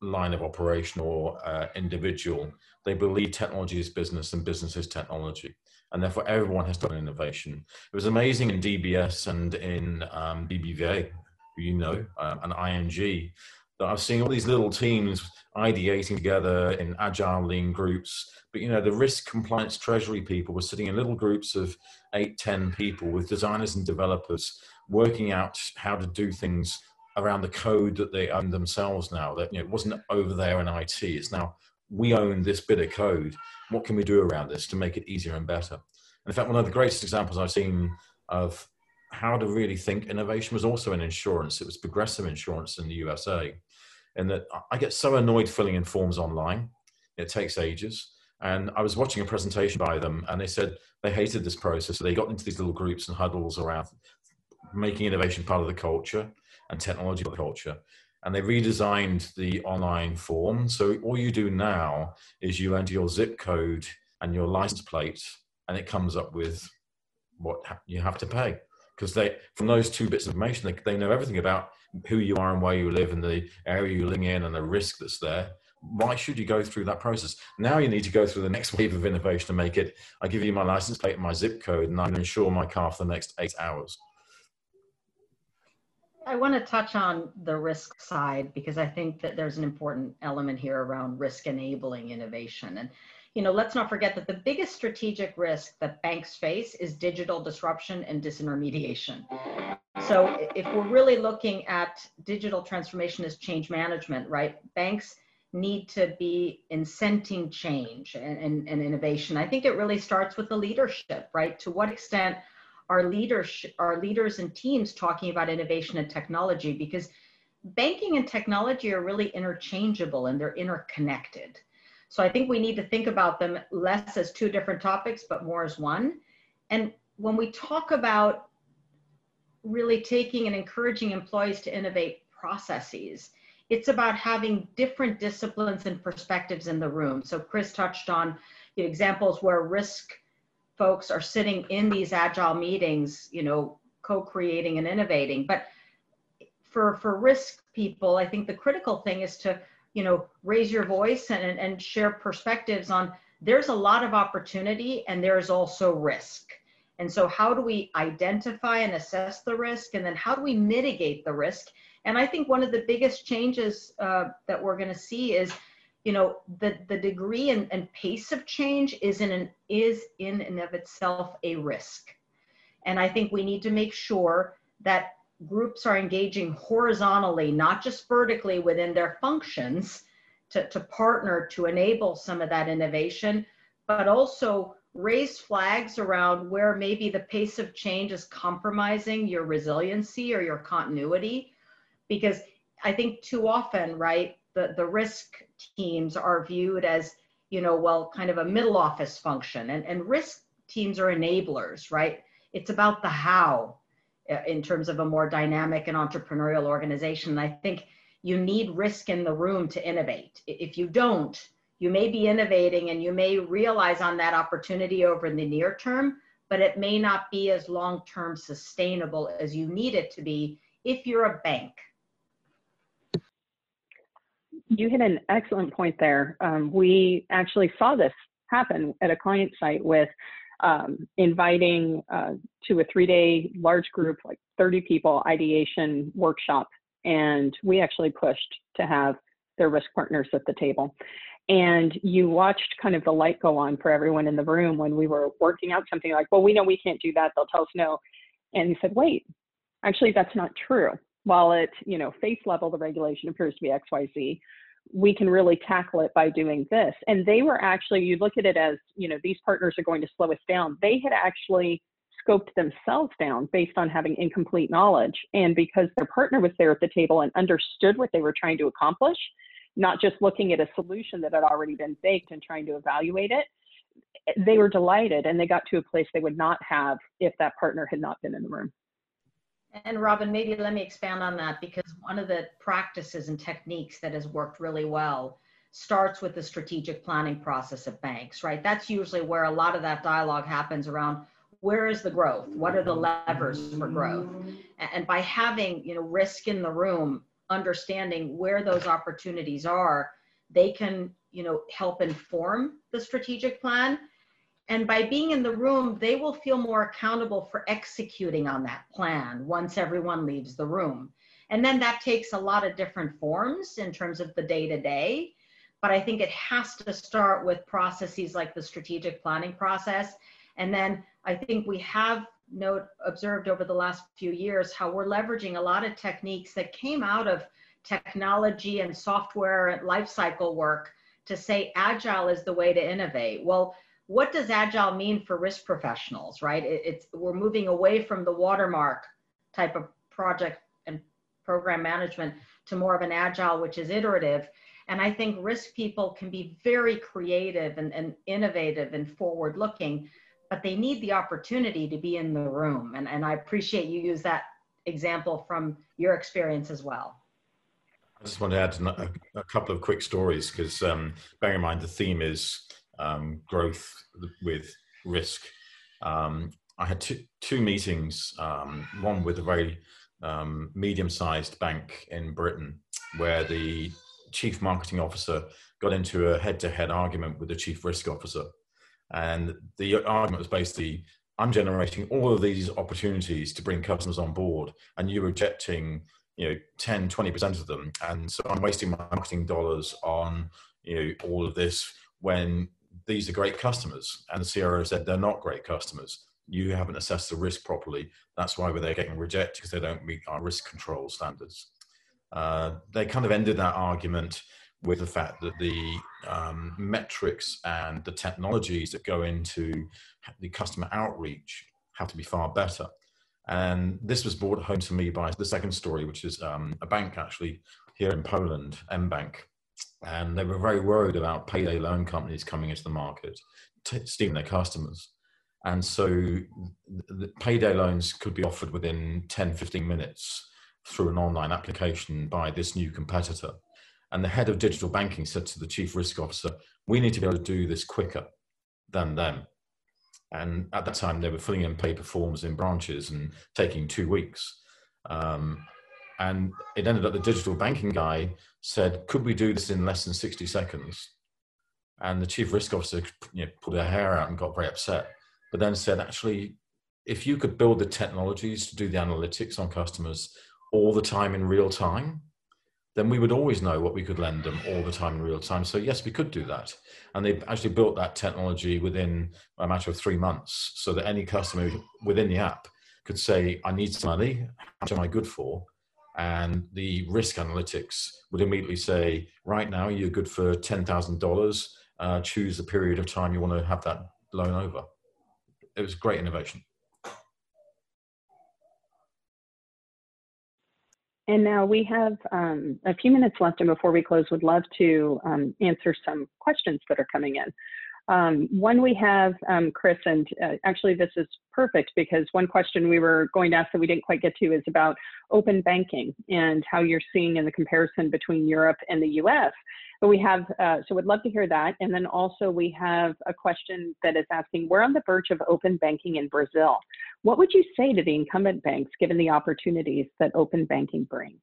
line of operation or uh, individual. They believe technology is business and business is technology and therefore everyone has done innovation. It was amazing in DBS and in um, BBVA, you know, um, and ING, that I've seen all these little teams ideating together in agile lean groups. But you know, the risk compliance treasury people were sitting in little groups of eight, ten people with designers and developers working out how to do things around the code that they own themselves now. That you know, it wasn't over there in IT. It's now we own this bit of code. What can we do around this to make it easier and better? And in fact, one of the greatest examples I've seen of how to really think innovation was also in insurance. It was progressive insurance in the USA. And that I get so annoyed filling in forms online. It takes ages. And I was watching a presentation by them, and they said they hated this process. So they got into these little groups and huddles around making innovation part of the culture and technology part of the culture and they redesigned the online form. So all you do now is you enter your zip code and your license plate, and it comes up with what you have to pay. Because they, from those two bits of information, they, they know everything about who you are and where you live and the area you're living in and the risk that's there. Why should you go through that process? Now you need to go through the next wave of innovation to make it. I give you my license plate and my zip code, and I insure my car for the next eight hours. I want to touch on the risk side because I think that there's an important element here around risk enabling innovation. And, you know, let's not forget that the biggest strategic risk that banks face is digital disruption and disintermediation. So if we're really looking at digital transformation as change management, right? Banks need to be incenting change and, and, and innovation. I think it really starts with the leadership, right? To what extent our leaders, our leaders and teams talking about innovation and technology because banking and technology are really interchangeable and they're interconnected. So I think we need to think about them less as two different topics, but more as one. And when we talk about really taking and encouraging employees to innovate processes, it's about having different disciplines and perspectives in the room. So Chris touched on the examples where risk folks are sitting in these agile meetings, you know, co-creating and innovating. But for for risk people, I think the critical thing is to, you know, raise your voice and, and share perspectives on there's a lot of opportunity and there's also risk. And so how do we identify and assess the risk? And then how do we mitigate the risk? And I think one of the biggest changes uh, that we're going to see is you know the the degree and, and pace of change is in an is in and of itself a risk. And i think we need to make sure that groups are engaging horizontally not just vertically within their functions to, to partner to enable some of that innovation but also raise flags around where maybe the pace of change is compromising your resiliency or your continuity. Because i think too often right the, the risk teams are viewed as, you know, well, kind of a middle office function. And, and risk teams are enablers, right? It's about the how uh, in terms of a more dynamic and entrepreneurial organization. And I think you need risk in the room to innovate. If you don't, you may be innovating and you may realize on that opportunity over in the near term, but it may not be as long term sustainable as you need it to be if you're a bank you hit an excellent point there. Um, we actually saw this happen at a client site with um, inviting uh, to a three day large group, like 30 people, ideation workshop. And we actually pushed to have their risk partners at the table. And you watched kind of the light go on for everyone in the room when we were working out something like, well, we know we can't do that. They'll tell us no. And he said, wait, actually, that's not true while at you know face level the regulation appears to be xyz we can really tackle it by doing this. And they were actually you look at it as you know these partners are going to slow us down. They had actually scoped themselves down based on having incomplete knowledge. And because their partner was there at the table and understood what they were trying to accomplish not just looking at a solution that had already been baked and trying to evaluate it they were delighted and they got to a place they would not have if that partner had not been in the room and Robin, maybe let me expand on that because one of the practices and techniques that has worked really well starts with the strategic planning process of banks, right? That's usually where a lot of that dialogue happens around where is the growth? What are the levers for growth? And by having, you know, risk in the room, understanding where those opportunities are, they can, you know, help inform the strategic plan and by being in the room, they will feel more accountable for executing on that plan once everyone leaves the room. And then that takes a lot of different forms in terms of the day to day. But I think it has to start with processes like the strategic planning process. And then I think we have note, observed over the last few years how we're leveraging a lot of techniques that came out of technology and software lifecycle work to say agile is the way to innovate. Well, what does agile mean for risk professionals, right? It, it's we're moving away from the watermark type of project and program management to more of an agile, which is iterative. And I think risk people can be very creative and, and innovative and forward looking, but they need the opportunity to be in the room. And, and I appreciate you use that example from your experience as well. I just want to add a, couple of quick stories because um, bearing in mind the theme is um, growth with risk. Um, I had two, two meetings, um, one with a very um, medium-sized bank in Britain, where the chief marketing officer got into a head-to-head argument with the chief risk officer. And the argument was basically, I'm generating all of these opportunities to bring customers on board, and you're rejecting you know 10 20% of them and so i'm wasting my marketing dollars on you know all of this when these are great customers. And the CRO said they're not great customers. You haven't assessed the risk properly. That's why they're getting rejected because they don't meet our risk control standards. Uh, they kind of ended that argument with the fact that the um, metrics and the technologies that go into the customer outreach have to be far better. And this was brought home to me by the second story, which is um, a bank actually here in Poland, mBank, and they were very worried about payday loan companies coming into the market, t- stealing their customers. And so the payday loans could be offered within 10, 15 minutes through an online application by this new competitor. And the head of digital banking said to the chief risk officer, We need to be able to do this quicker than them. And at that time, they were filling in paper forms in branches and taking two weeks. Um, and it ended up the digital banking guy said, "Could we do this in less than 60 seconds?" And the chief risk officer you know, pulled her hair out and got very upset, but then said, "Actually, if you could build the technologies to do the analytics on customers all the time in real time, then we would always know what we could lend them all the time in real time. So yes, we could do that. And they actually built that technology within a matter of three months so that any customer within the app could say, I need some money, how much am I good for? And the risk analytics would immediately say, right now you're good for $10,000. Uh, choose the period of time you want to have that loan over. It was great innovation. And now we have um, a few minutes left, and before we close, would love to um, answer some questions that are coming in. Um, one we have, um, Chris, and uh, actually this is perfect because one question we were going to ask that we didn't quite get to is about open banking and how you're seeing in the comparison between Europe and the US. But we have, uh, so would love to hear that. And then also we have a question that is asking, we're on the verge of open banking in Brazil. What would you say to the incumbent banks given the opportunities that open banking brings?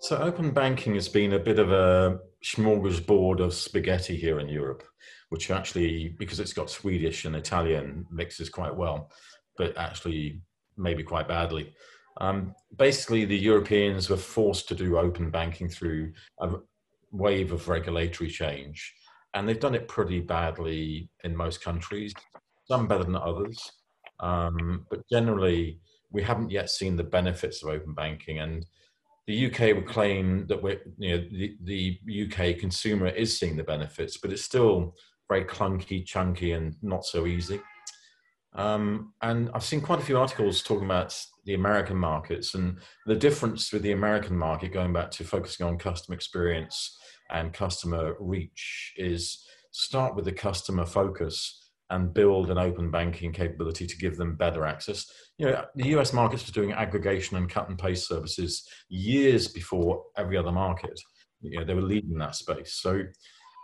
So open banking has been a bit of a smorgasbord of spaghetti here in Europe, which actually, because it's got Swedish and Italian, mixes quite well, but actually maybe quite badly. Um, basically, the Europeans were forced to do open banking through a wave of regulatory change, and they've done it pretty badly in most countries, some better than others. Um, but generally, we haven't yet seen the benefits of open banking. And the UK would claim that we're, you know, the, the UK consumer is seeing the benefits, but it's still very clunky, chunky, and not so easy. Um, and I've seen quite a few articles talking about the American markets and the difference with the American market, going back to focusing on customer experience and customer reach, is start with the customer focus and build an open banking capability to give them better access. You know, the US markets were doing aggregation and cut and paste services years before every other market. You know, they were leading that space. So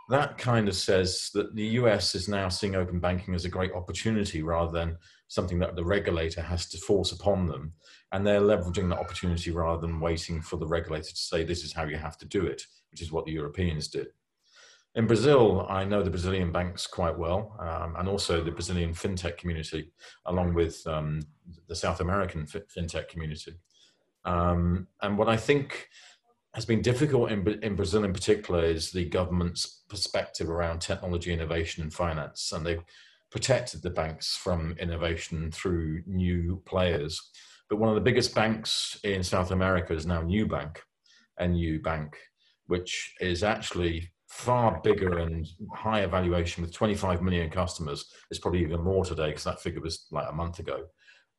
that kind of says that the US is now seeing open banking as a great opportunity rather than something that the regulator has to force upon them. And they're leveraging that opportunity rather than waiting for the regulator to say, this is how you have to do it, which is what the Europeans did. In Brazil, I know the Brazilian banks quite well, um, and also the Brazilian fintech community, along with um, the South American fintech community. Um, and what I think has been difficult in, in Brazil in particular is the government's perspective around technology innovation and finance. And they've protected the banks from innovation through new players. But one of the biggest banks in South America is now Nubank, NU Bank, which is actually far bigger and higher valuation with 25 million customers. It's probably even more today because that figure was like a month ago.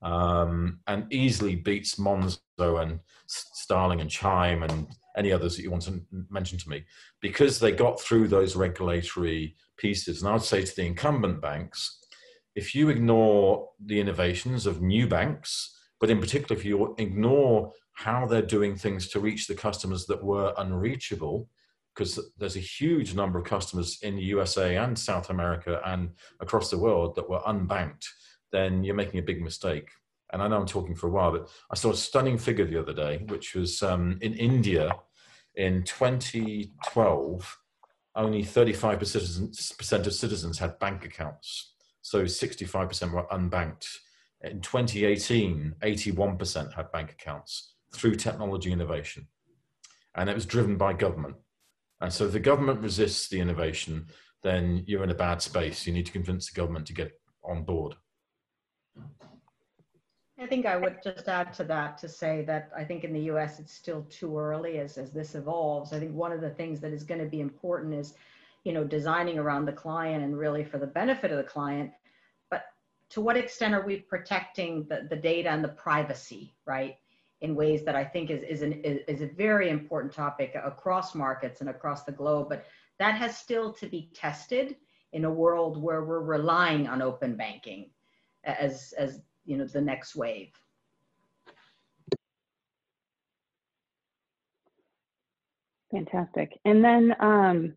Um, and easily beats Monzo and Starling and Chime and any others that you want to mention to me because they got through those regulatory pieces. And I would say to the incumbent banks, if you ignore the innovations of new banks, but in particular, if you ignore how they're doing things to reach the customers that were unreachable, because there's a huge number of customers in the USA and South America and across the world that were unbanked, then you're making a big mistake. And I know I'm talking for a while, but I saw a stunning figure the other day, which was um, in India in 2012, only 35% of citizens had bank accounts. So 65% were unbanked. In 2018, 81% had bank accounts through technology innovation. And it was driven by government. And so if the government resists the innovation, then you're in a bad space. You need to convince the government to get on board. I think I would just add to that to say that I think in the US it's still too early as, as this evolves. I think one of the things that is going to be important is, you know, designing around the client and really for the benefit of the client. But to what extent are we protecting the, the data and the privacy, right? In ways that I think is, is, an, is a very important topic across markets and across the globe. But that has still to be tested in a world where we're relying on open banking as, as you know, the next wave. Fantastic. And then um,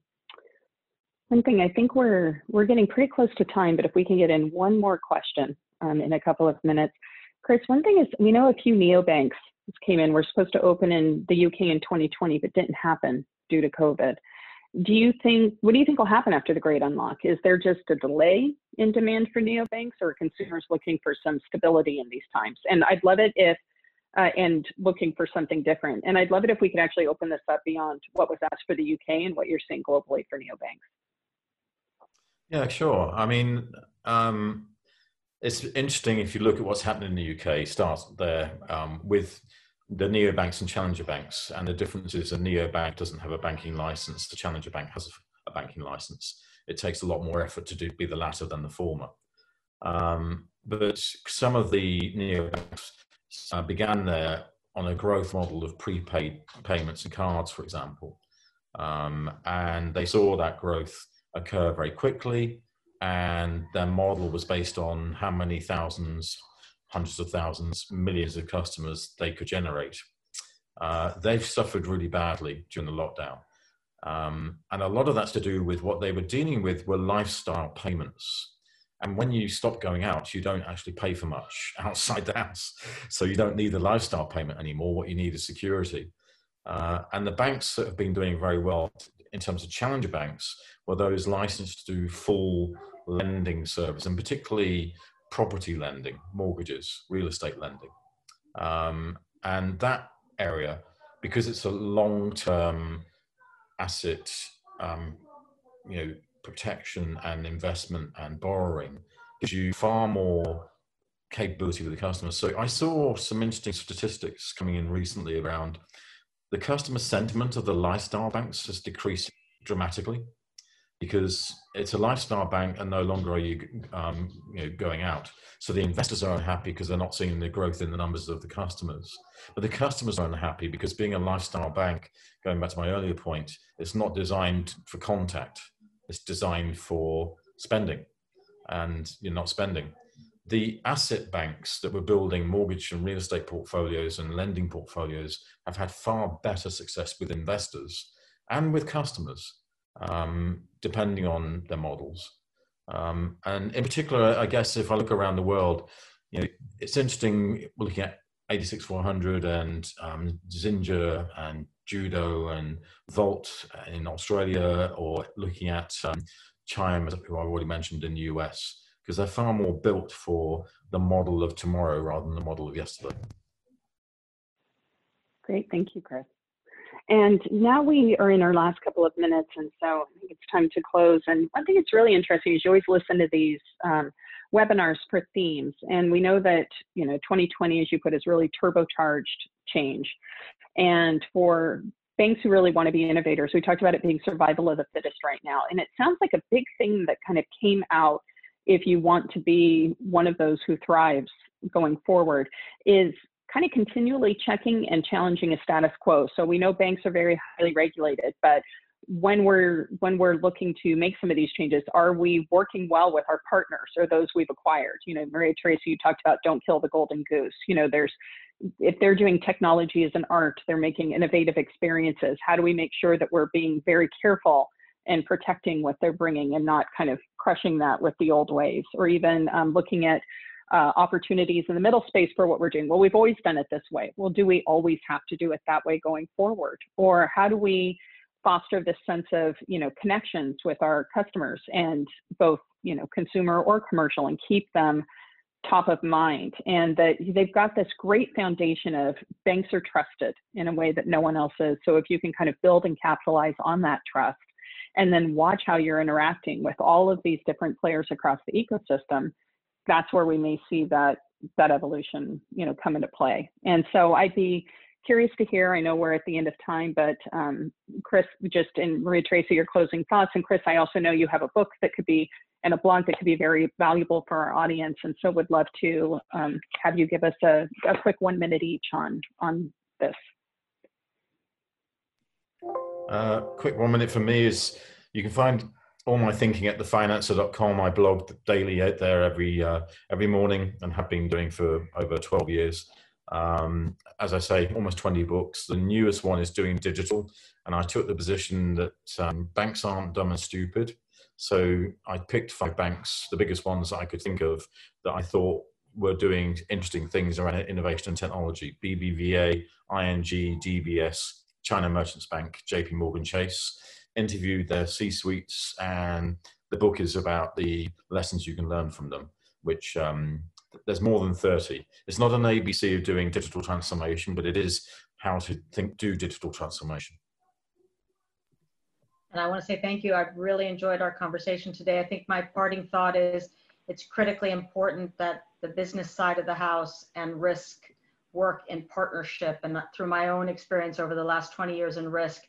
one thing, I think we're we're getting pretty close to time, but if we can get in one more question um, in a couple of minutes. Chris, one thing is we know a few neobanks came in. We're supposed to open in the UK in 2020, but didn't happen due to COVID. Do you think, what do you think will happen after the great unlock? Is there just a delay in demand for neobanks or consumers looking for some stability in these times? And I'd love it if uh, and looking for something different. And I'd love it if we could actually open this up beyond what was asked for the UK and what you're seeing globally for neobanks. Yeah, sure. I mean, um, it's interesting if you look at what's happening in the UK. Start there um, with the neobanks and challenger banks, and the difference is a neobank doesn't have a banking license. The challenger bank has a banking license. It takes a lot more effort to do, be the latter than the former. Um, but some of the neobanks uh, began there on a growth model of prepaid payments and cards, for example, um, and they saw that growth occur very quickly and their model was based on how many thousands, hundreds of thousands, millions of customers they could generate. Uh, they've suffered really badly during the lockdown. Um, and a lot of that's to do with what they were dealing with were lifestyle payments. And when you stop going out, you don't actually pay for much outside the house. So you don't need the lifestyle payment anymore. What you need is security. Uh, and the banks that have been doing very well in terms of challenger banks were those licensed to do full lending service, and particularly property lending, mortgages, real estate lending. Um, and that area, because it's a long-term asset, um, you know, protection and investment and borrowing, gives you far more capability with the customers. So I saw some interesting statistics coming in recently around the customer sentiment of the lifestyle banks has decreased dramatically because it's a lifestyle bank and no longer are you, um, you know, going out. So the investors are unhappy because they're not seeing the growth in the numbers of the customers. But the customers are unhappy because being a lifestyle bank, going back to my earlier point, it's not designed for contact. It's designed for spending and you're not spending. The asset banks that were building mortgage and real estate portfolios and lending portfolios have had far better success with investors and with customers um, depending on their models. Um, and in particular, I guess if I look around the world, you know, it's interesting looking at 86400 and um, Xinja and Judo and Volt in Australia, or looking at um, Chime, who I've already mentioned in the US, because they're far more built for the model of tomorrow rather than the model of yesterday. Great, thank you, Chris. And now we are in our last couple of minutes, and so I think it's time to close. And one thing that's really interesting is you always listen to these um, webinars for themes, and we know that you know 2020, as you put, is really turbocharged change. And for banks who really want to be innovators, we talked about it being survival of the fittest right now, and it sounds like a big thing that kind of came out if you want to be one of those who thrives going forward is kind of continually checking and challenging a status quo. So we know banks are very highly regulated, but when we're when we're looking to make some of these changes, are we working well with our partners or those we've acquired? You know, Maria Teresa, you talked about don't kill the golden goose. You know, there's if they're doing technology as an art, they're making innovative experiences. How do we make sure that we're being very careful and protecting what they're bringing and not kind of crushing that with the old ways, or even um, looking at uh, opportunities in the middle space for what we're doing. Well, we've always done it this way. Well, do we always have to do it that way going forward? Or how do we foster this sense of, you know, connections with our customers and both, you know, consumer or commercial and keep them top of mind and that they've got this great foundation of banks are trusted in a way that no one else is. So if you can kind of build and capitalize on that trust and then watch how you're interacting with all of these different players across the ecosystem, that's where we may see that that evolution, you know, come into play. And so I'd be curious to hear. I know we're at the end of time, but um, Chris, just in Maria Teresa, your closing thoughts. And Chris, I also know you have a book that could be and a blog that could be very valuable for our audience. And so would love to um, have you give us a, a quick one minute each on on this. Uh, quick one minute for me is you can find all my thinking at thefinanser.com. I blog daily out there every uh, every morning and have been doing for over 12 years. Um, as I say, almost 20 books. The newest one is doing digital, and I took the position that um, banks aren't dumb and stupid. So I picked five banks, the biggest ones I could think of, that I thought were doing interesting things around innovation and technology. BBVA, ING, DBS, China Merchants Bank, JP Morgan Chase interviewed their C suites, and the book is about the lessons you can learn from them, which um, there's more than 30. It's not an ABC of doing digital transformation, but it is how to think, do digital transformation. And I want to say thank you. I've really enjoyed our conversation today. I think my parting thought is it's critically important that the business side of the house and risk work in partnership. And through my own experience over the last 20 years in risk,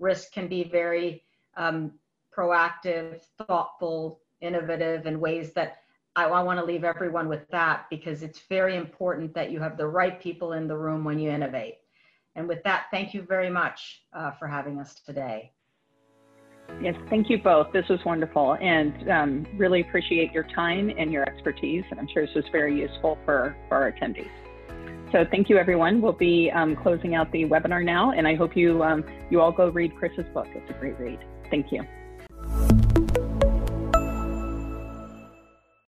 risk can be very um, proactive, thoughtful, innovative in ways that I, I want to leave everyone with that because it's very important that you have the right people in the room when you innovate. And with that, thank you very much uh, for having us today. Yes, thank you both. This was wonderful and um, really appreciate your time and your expertise. And I'm sure this was very useful for, for our attendees. So thank you, everyone. We'll be um, closing out the webinar now, and I hope you, um, you all go read Chris's book. It's a great read. Thank you.